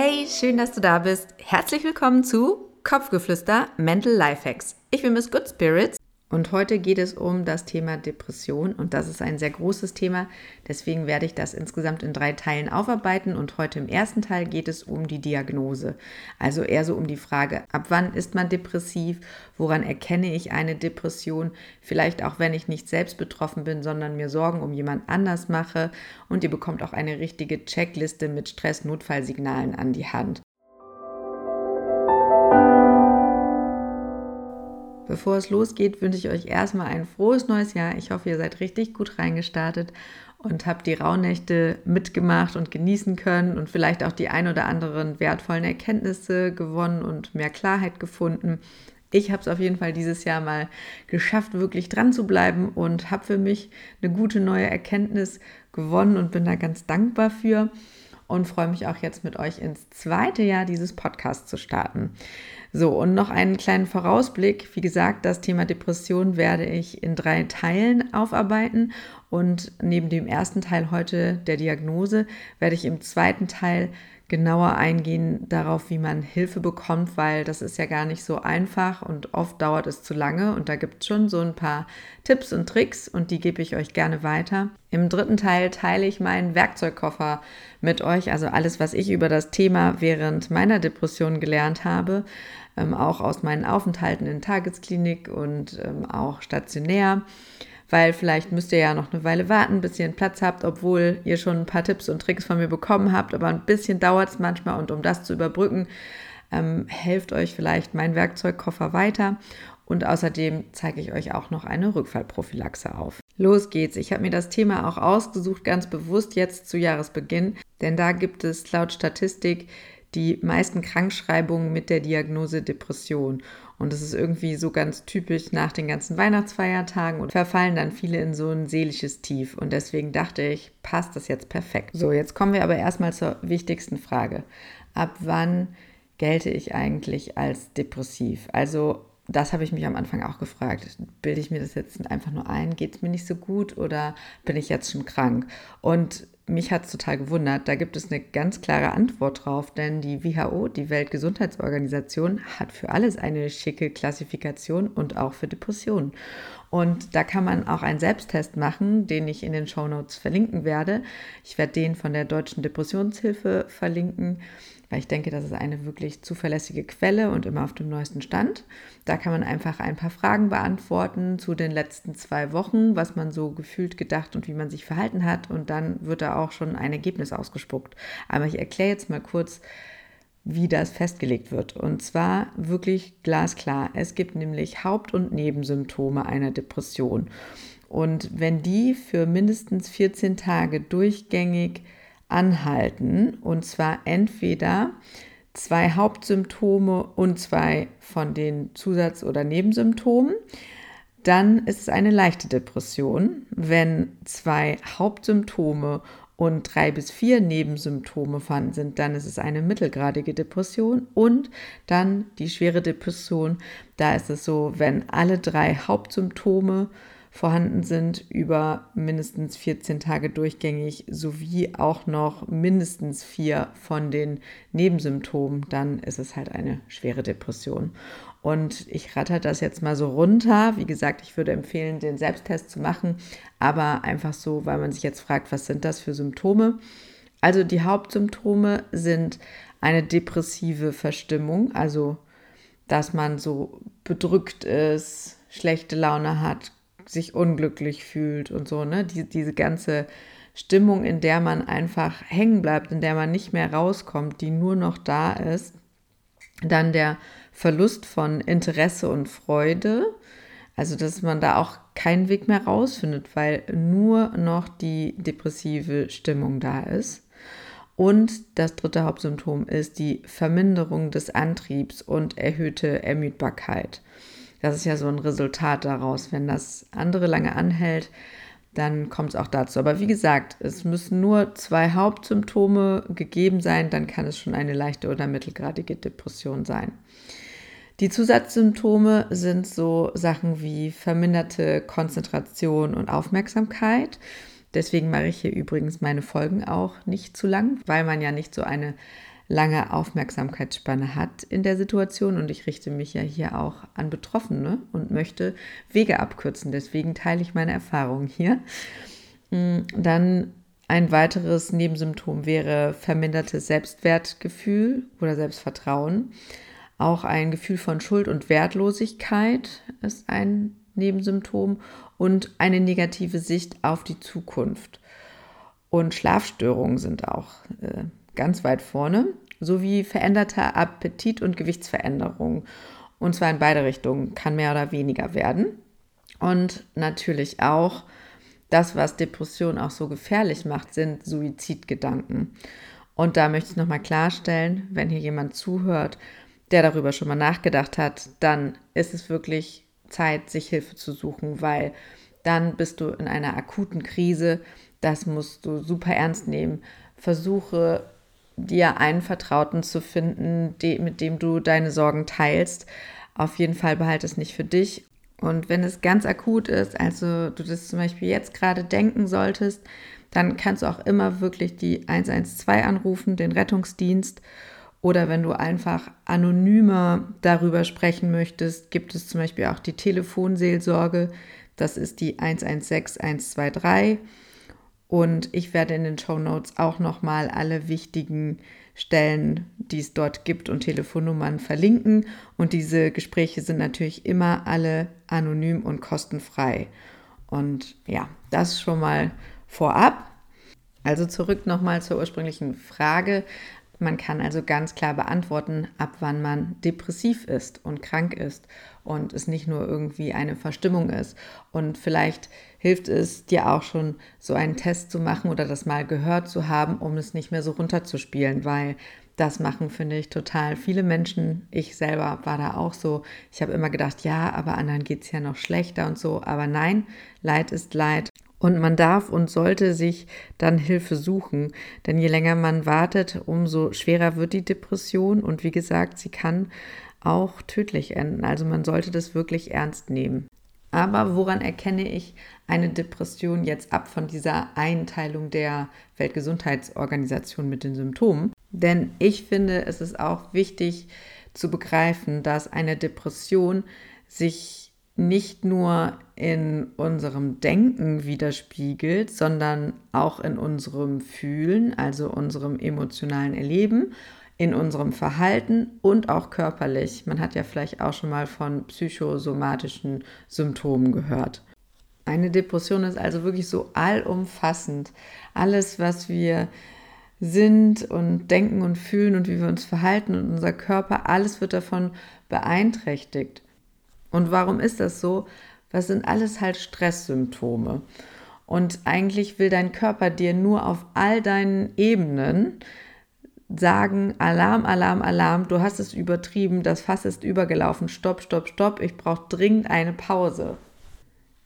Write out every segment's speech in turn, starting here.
Hey, schön, dass du da bist. Herzlich willkommen zu Kopfgeflüster Mental Lifehacks. Ich bin Miss Good Spirits und heute geht es um das Thema Depression und das ist ein sehr großes Thema. Deswegen werde ich das insgesamt in drei Teilen aufarbeiten und heute im ersten Teil geht es um die Diagnose. Also eher so um die Frage, ab wann ist man depressiv, woran erkenne ich eine Depression, vielleicht auch wenn ich nicht selbst betroffen bin, sondern mir Sorgen um jemand anders mache und ihr bekommt auch eine richtige Checkliste mit Stress-Notfallsignalen an die Hand. Bevor es losgeht, wünsche ich euch erstmal ein frohes neues Jahr. Ich hoffe, ihr seid richtig gut reingestartet und habt die Rauhnächte mitgemacht und genießen können und vielleicht auch die ein oder anderen wertvollen Erkenntnisse gewonnen und mehr Klarheit gefunden. Ich habe es auf jeden Fall dieses Jahr mal geschafft, wirklich dran zu bleiben und habe für mich eine gute neue Erkenntnis gewonnen und bin da ganz dankbar für und freue mich auch jetzt mit euch ins zweite Jahr dieses Podcasts zu starten. So, und noch einen kleinen Vorausblick. Wie gesagt, das Thema Depression werde ich in drei Teilen aufarbeiten. Und neben dem ersten Teil heute der Diagnose werde ich im zweiten Teil genauer eingehen darauf, wie man Hilfe bekommt, weil das ist ja gar nicht so einfach und oft dauert es zu lange und da gibt es schon so ein paar Tipps und Tricks und die gebe ich euch gerne weiter. Im dritten Teil teile ich meinen Werkzeugkoffer mit euch, also alles, was ich über das Thema während meiner Depression gelernt habe, ähm, auch aus meinen Aufenthalten in Tagesklinik und ähm, auch stationär weil vielleicht müsst ihr ja noch eine Weile warten, bis ihr einen Platz habt, obwohl ihr schon ein paar Tipps und Tricks von mir bekommen habt, aber ein bisschen dauert es manchmal und um das zu überbrücken, ähm, helft euch vielleicht mein Werkzeugkoffer weiter und außerdem zeige ich euch auch noch eine Rückfallprophylaxe auf. Los geht's. Ich habe mir das Thema auch ausgesucht, ganz bewusst jetzt zu Jahresbeginn, denn da gibt es laut Statistik die meisten Krankschreibungen mit der Diagnose Depression. Und das ist irgendwie so ganz typisch nach den ganzen Weihnachtsfeiertagen und verfallen dann viele in so ein seelisches Tief. Und deswegen dachte ich, passt das jetzt perfekt. So, jetzt kommen wir aber erstmal zur wichtigsten Frage. Ab wann gelte ich eigentlich als depressiv? Also das habe ich mich am Anfang auch gefragt. Bilde ich mir das jetzt einfach nur ein? Geht es mir nicht so gut oder bin ich jetzt schon krank? Und mich hat es total gewundert. Da gibt es eine ganz klare Antwort drauf, denn die WHO, die Weltgesundheitsorganisation, hat für alles eine schicke Klassifikation und auch für Depressionen. Und da kann man auch einen Selbsttest machen, den ich in den Show Notes verlinken werde. Ich werde den von der Deutschen Depressionshilfe verlinken weil ich denke, das ist eine wirklich zuverlässige Quelle und immer auf dem neuesten Stand. Da kann man einfach ein paar Fragen beantworten zu den letzten zwei Wochen, was man so gefühlt, gedacht und wie man sich verhalten hat. Und dann wird da auch schon ein Ergebnis ausgespuckt. Aber ich erkläre jetzt mal kurz, wie das festgelegt wird. Und zwar wirklich glasklar. Es gibt nämlich Haupt- und Nebensymptome einer Depression. Und wenn die für mindestens 14 Tage durchgängig anhalten. Und zwar entweder zwei Hauptsymptome und zwei von den Zusatz- oder Nebensymptomen. Dann ist es eine leichte Depression. Wenn zwei Hauptsymptome und drei bis vier Nebensymptome vorhanden sind, dann ist es eine mittelgradige Depression. Und dann die schwere Depression, da ist es so, wenn alle drei Hauptsymptome vorhanden sind, über mindestens 14 Tage durchgängig sowie auch noch mindestens vier von den Nebensymptomen, dann ist es halt eine schwere Depression. Und ich ratter das jetzt mal so runter. Wie gesagt, ich würde empfehlen, den Selbsttest zu machen, aber einfach so, weil man sich jetzt fragt, was sind das für Symptome? Also die Hauptsymptome sind eine depressive Verstimmung, also dass man so bedrückt ist, schlechte Laune hat, sich unglücklich fühlt und so, ne? Die, diese ganze Stimmung, in der man einfach hängen bleibt, in der man nicht mehr rauskommt, die nur noch da ist. Dann der Verlust von Interesse und Freude, also dass man da auch keinen Weg mehr rausfindet, weil nur noch die depressive Stimmung da ist. Und das dritte Hauptsymptom ist die Verminderung des Antriebs und erhöhte Ermüdbarkeit. Das ist ja so ein Resultat daraus. Wenn das andere lange anhält, dann kommt es auch dazu. Aber wie gesagt, es müssen nur zwei Hauptsymptome gegeben sein, dann kann es schon eine leichte oder mittelgradige Depression sein. Die Zusatzsymptome sind so Sachen wie verminderte Konzentration und Aufmerksamkeit. Deswegen mache ich hier übrigens meine Folgen auch nicht zu lang, weil man ja nicht so eine lange Aufmerksamkeitsspanne hat in der Situation. Und ich richte mich ja hier auch an Betroffene und möchte Wege abkürzen. Deswegen teile ich meine Erfahrungen hier. Mm, dann ein weiteres Nebensymptom wäre vermindertes Selbstwertgefühl oder Selbstvertrauen. Auch ein Gefühl von Schuld und Wertlosigkeit ist ein Nebensymptom und eine negative Sicht auf die Zukunft. Und Schlafstörungen sind auch äh, ganz weit vorne, sowie veränderter Appetit und Gewichtsveränderung. Und zwar in beide Richtungen, kann mehr oder weniger werden. Und natürlich auch das, was Depression auch so gefährlich macht, sind Suizidgedanken. Und da möchte ich nochmal klarstellen, wenn hier jemand zuhört, der darüber schon mal nachgedacht hat, dann ist es wirklich Zeit, sich Hilfe zu suchen, weil dann bist du in einer akuten Krise. Das musst du super ernst nehmen. Versuche dir einen Vertrauten zu finden, mit dem du deine Sorgen teilst. Auf jeden Fall behalte es nicht für dich und wenn es ganz akut ist, also du das zum Beispiel jetzt gerade denken solltest, dann kannst du auch immer wirklich die 112 anrufen, den Rettungsdienst. Oder wenn du einfach anonymer darüber sprechen möchtest, gibt es zum Beispiel auch die Telefonseelsorge. Das ist die 116 123. Und ich werde in den Show Notes auch nochmal alle wichtigen Stellen, die es dort gibt und Telefonnummern verlinken. Und diese Gespräche sind natürlich immer alle anonym und kostenfrei. Und ja, das schon mal vorab. Also zurück nochmal zur ursprünglichen Frage. Man kann also ganz klar beantworten, ab wann man depressiv ist und krank ist und es nicht nur irgendwie eine Verstimmung ist. Und vielleicht hilft es dir auch schon, so einen Test zu machen oder das mal gehört zu haben, um es nicht mehr so runterzuspielen, weil das machen, finde ich, total viele Menschen. Ich selber war da auch so. Ich habe immer gedacht, ja, aber anderen geht es ja noch schlechter und so. Aber nein, Leid ist Leid. Und man darf und sollte sich dann Hilfe suchen, denn je länger man wartet, umso schwerer wird die Depression und wie gesagt, sie kann auch tödlich enden. Also man sollte das wirklich ernst nehmen. Aber woran erkenne ich eine Depression jetzt ab von dieser Einteilung der Weltgesundheitsorganisation mit den Symptomen? Denn ich finde, es ist auch wichtig zu begreifen, dass eine Depression sich nicht nur in unserem Denken widerspiegelt, sondern auch in unserem Fühlen, also unserem emotionalen Erleben, in unserem Verhalten und auch körperlich. Man hat ja vielleicht auch schon mal von psychosomatischen Symptomen gehört. Eine Depression ist also wirklich so allumfassend. Alles, was wir sind und denken und fühlen und wie wir uns verhalten und unser Körper, alles wird davon beeinträchtigt. Und warum ist das so? Was sind alles halt Stresssymptome? Und eigentlich will dein Körper dir nur auf all deinen Ebenen sagen, Alarm, Alarm, Alarm, du hast es übertrieben, das Fass ist übergelaufen, stopp, stopp, stopp, ich brauche dringend eine Pause.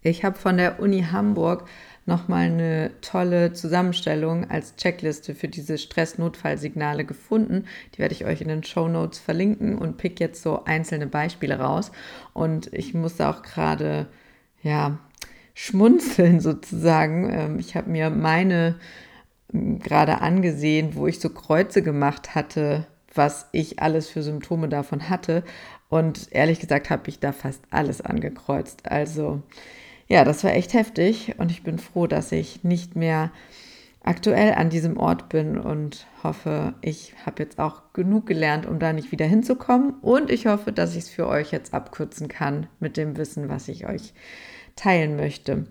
Ich habe von der Uni Hamburg nochmal eine tolle Zusammenstellung als Checkliste für diese Stress-Notfallsignale gefunden. Die werde ich euch in den Show Notes verlinken und pick jetzt so einzelne Beispiele raus. Und ich musste auch gerade, ja, schmunzeln sozusagen. Ähm, ich habe mir meine ähm, gerade angesehen, wo ich so Kreuze gemacht hatte, was ich alles für Symptome davon hatte. Und ehrlich gesagt habe ich da fast alles angekreuzt. Also ja, das war echt heftig und ich bin froh, dass ich nicht mehr aktuell an diesem Ort bin und hoffe, ich habe jetzt auch genug gelernt, um da nicht wieder hinzukommen. Und ich hoffe, dass ich es für euch jetzt abkürzen kann mit dem Wissen, was ich euch teilen möchte.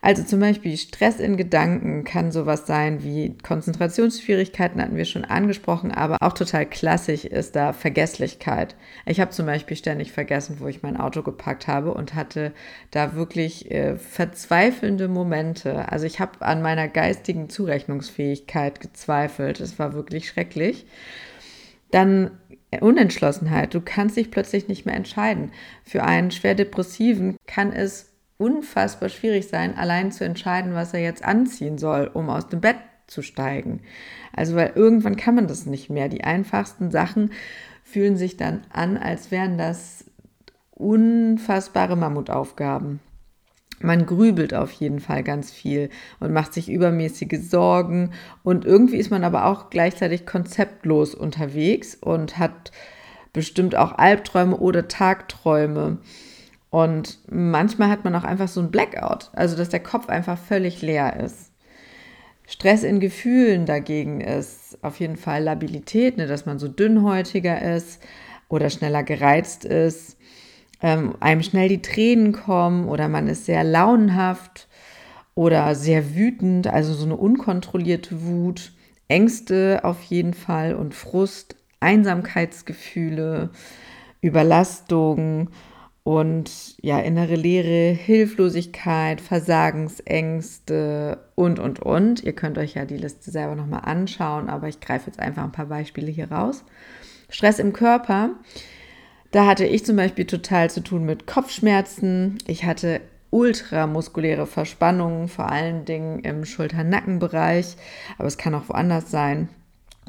Also zum Beispiel Stress in Gedanken kann sowas sein wie Konzentrationsschwierigkeiten, hatten wir schon angesprochen, aber auch total klassisch ist da Vergesslichkeit. Ich habe zum Beispiel ständig vergessen, wo ich mein Auto gepackt habe und hatte da wirklich äh, verzweifelnde Momente. Also ich habe an meiner geistigen Zurechnungsfähigkeit gezweifelt. Es war wirklich schrecklich. Dann Unentschlossenheit. Du kannst dich plötzlich nicht mehr entscheiden. Für einen schwer depressiven kann es unfassbar schwierig sein, allein zu entscheiden, was er jetzt anziehen soll, um aus dem Bett zu steigen. Also, weil irgendwann kann man das nicht mehr. Die einfachsten Sachen fühlen sich dann an, als wären das unfassbare Mammutaufgaben. man grübelt auf jeden Fall ganz viel und macht sich übermäßige Sorgen und irgendwie ist man aber auch gleichzeitig konzeptlos unterwegs und hat bestimmt auch Albträume oder Tagträume. Und manchmal hat man auch einfach so ein Blackout, also dass der Kopf einfach völlig leer ist. Stress in Gefühlen dagegen ist auf jeden Fall Labilität, ne, dass man so dünnhäutiger ist oder schneller gereizt ist ähm, einem schnell die Tränen kommen oder man ist sehr launenhaft oder sehr wütend, also so eine unkontrollierte Wut, Ängste auf jeden Fall und Frust, Einsamkeitsgefühle, Überlastung und ja, innere Leere, Hilflosigkeit, Versagensängste und, und, und. Ihr könnt euch ja die Liste selber nochmal anschauen, aber ich greife jetzt einfach ein paar Beispiele hier raus. Stress im Körper da hatte ich zum Beispiel total zu tun mit Kopfschmerzen. Ich hatte ultramuskuläre Verspannungen, vor allen Dingen im Schulter-Nackenbereich, aber es kann auch woanders sein.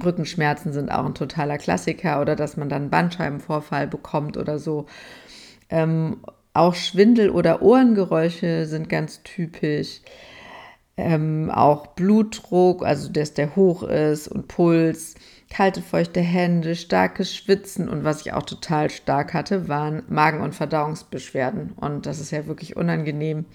Rückenschmerzen sind auch ein totaler Klassiker oder dass man dann Bandscheibenvorfall bekommt oder so. Ähm, auch Schwindel oder Ohrengeräusche sind ganz typisch. Ähm, auch Blutdruck, also dass der hoch ist und Puls kalte, feuchte Hände, starkes Schwitzen und was ich auch total stark hatte, waren Magen- und Verdauungsbeschwerden. Und das ist ja wirklich unangenehm.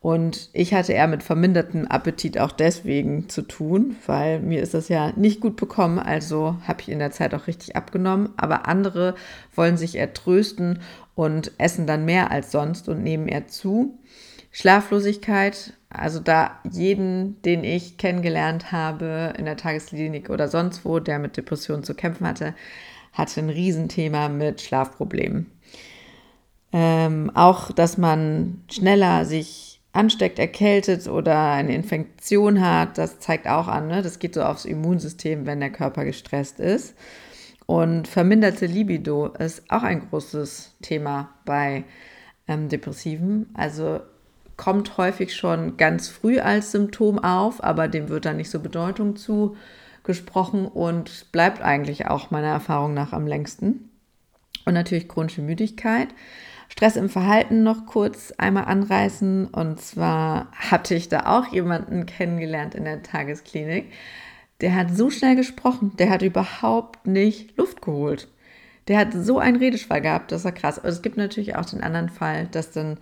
Und ich hatte eher mit vermindertem Appetit auch deswegen zu tun, weil mir ist das ja nicht gut bekommen. Also habe ich in der Zeit auch richtig abgenommen. Aber andere wollen sich eher trösten und essen dann mehr als sonst und nehmen eher zu. Schlaflosigkeit, also da jeden, den ich kennengelernt habe in der Tagesklinik oder sonst wo, der mit Depressionen zu kämpfen hatte, hatte ein Riesenthema mit Schlafproblemen. Ähm, auch, dass man schneller sich ansteckt, erkältet oder eine Infektion hat, das zeigt auch an, ne? das geht so aufs Immunsystem, wenn der Körper gestresst ist. Und verminderte Libido ist auch ein großes Thema bei ähm, Depressiven. Also kommt häufig schon ganz früh als Symptom auf, aber dem wird dann nicht so Bedeutung zugesprochen und bleibt eigentlich auch meiner Erfahrung nach am längsten. Und natürlich chronische Müdigkeit. Stress im Verhalten noch kurz einmal anreißen. Und zwar hatte ich da auch jemanden kennengelernt in der Tagesklinik. Der hat so schnell gesprochen, der hat überhaupt nicht Luft geholt. Der hat so einen Redeschwall gehabt, das war krass. Aber es gibt natürlich auch den anderen Fall, dass dann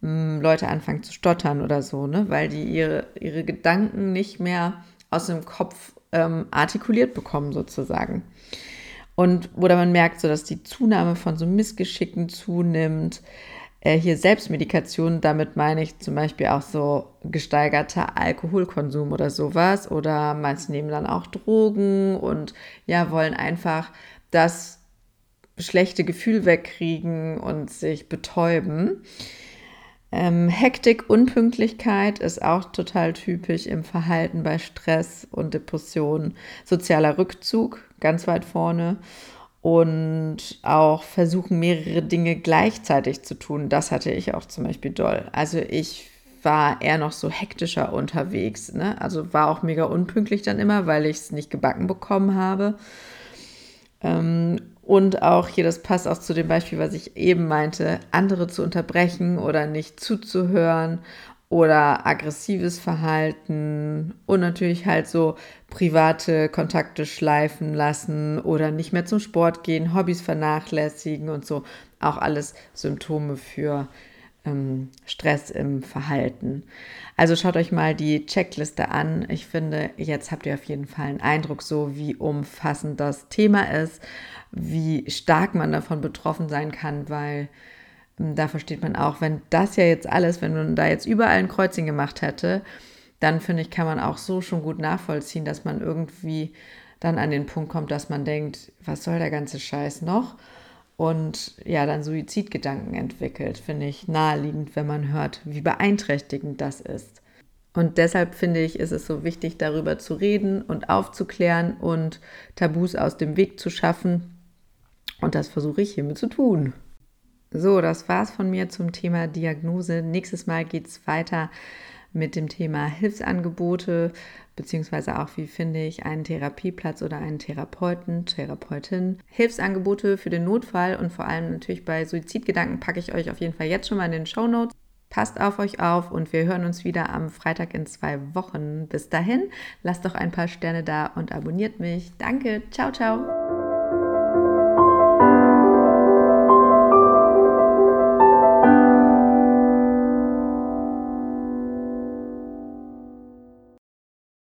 Leute anfangen zu stottern oder so, ne? weil die ihre, ihre Gedanken nicht mehr aus dem Kopf ähm, artikuliert bekommen, sozusagen. Und oder man merkt so, dass die Zunahme von so Missgeschicken zunimmt. Äh, hier Selbstmedikation, damit meine ich zum Beispiel auch so gesteigerter Alkoholkonsum oder sowas. Oder manche nehmen dann auch Drogen und ja, wollen einfach das schlechte Gefühl wegkriegen und sich betäuben. Ähm, Hektik, Unpünktlichkeit ist auch total typisch im Verhalten bei Stress und Depressionen. Sozialer Rückzug, ganz weit vorne. Und auch versuchen, mehrere Dinge gleichzeitig zu tun. Das hatte ich auch zum Beispiel doll. Also ich war eher noch so hektischer unterwegs. Ne? Also war auch mega unpünktlich dann immer, weil ich es nicht gebacken bekommen habe. Ähm, und auch hier, das passt auch zu dem Beispiel, was ich eben meinte, andere zu unterbrechen oder nicht zuzuhören oder aggressives Verhalten und natürlich halt so private Kontakte schleifen lassen oder nicht mehr zum Sport gehen, Hobbys vernachlässigen und so. Auch alles Symptome für ähm, Stress im Verhalten. Also schaut euch mal die Checkliste an. Ich finde, jetzt habt ihr auf jeden Fall einen Eindruck, so wie umfassend das Thema ist, wie stark man davon betroffen sein kann, weil da versteht man auch, wenn das ja jetzt alles, wenn man da jetzt überall ein Kreuzchen gemacht hätte, dann finde ich, kann man auch so schon gut nachvollziehen, dass man irgendwie dann an den Punkt kommt, dass man denkt, was soll der ganze Scheiß noch? und ja, dann Suizidgedanken entwickelt, finde ich naheliegend, wenn man hört, wie beeinträchtigend das ist. Und deshalb finde ich, ist es so wichtig, darüber zu reden und aufzuklären und Tabus aus dem Weg zu schaffen. Und das versuche ich hiermit zu tun. So, das war's von mir zum Thema Diagnose. Nächstes Mal geht es weiter mit dem Thema Hilfsangebote, beziehungsweise auch, wie finde ich einen Therapieplatz oder einen Therapeuten, Therapeutin. Hilfsangebote für den Notfall und vor allem natürlich bei Suizidgedanken packe ich euch auf jeden Fall jetzt schon mal in den Show Notes. Passt auf euch auf und wir hören uns wieder am Freitag in zwei Wochen. Bis dahin, lasst doch ein paar Sterne da und abonniert mich. Danke. Ciao, ciao.